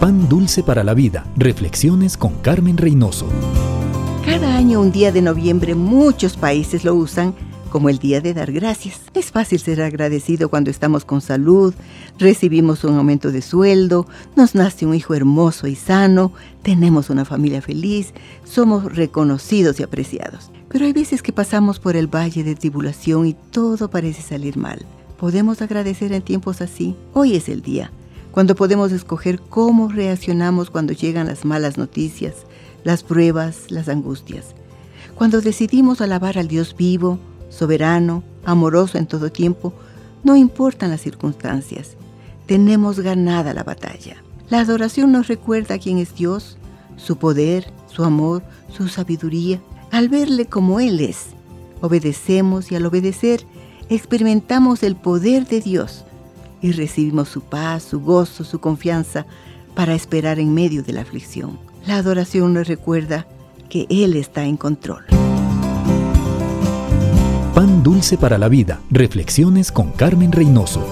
Pan dulce para la vida. Reflexiones con Carmen Reynoso. Cada año un día de noviembre muchos países lo usan como el día de dar gracias. Es fácil ser agradecido cuando estamos con salud, recibimos un aumento de sueldo, nos nace un hijo hermoso y sano, tenemos una familia feliz, somos reconocidos y apreciados. Pero hay veces que pasamos por el valle de tribulación y todo parece salir mal. ¿Podemos agradecer en tiempos así? Hoy es el día, cuando podemos escoger cómo reaccionamos cuando llegan las malas noticias, las pruebas, las angustias. Cuando decidimos alabar al Dios vivo, soberano, amoroso en todo tiempo, no importan las circunstancias. Tenemos ganada la batalla. La adoración nos recuerda quién es Dios, su poder, su amor, su sabiduría. Al verle como Él es, obedecemos y al obedecer experimentamos el poder de Dios y recibimos su paz, su gozo, su confianza para esperar en medio de la aflicción. La adoración nos recuerda que Él está en control. Pan dulce para la vida. Reflexiones con Carmen Reynoso.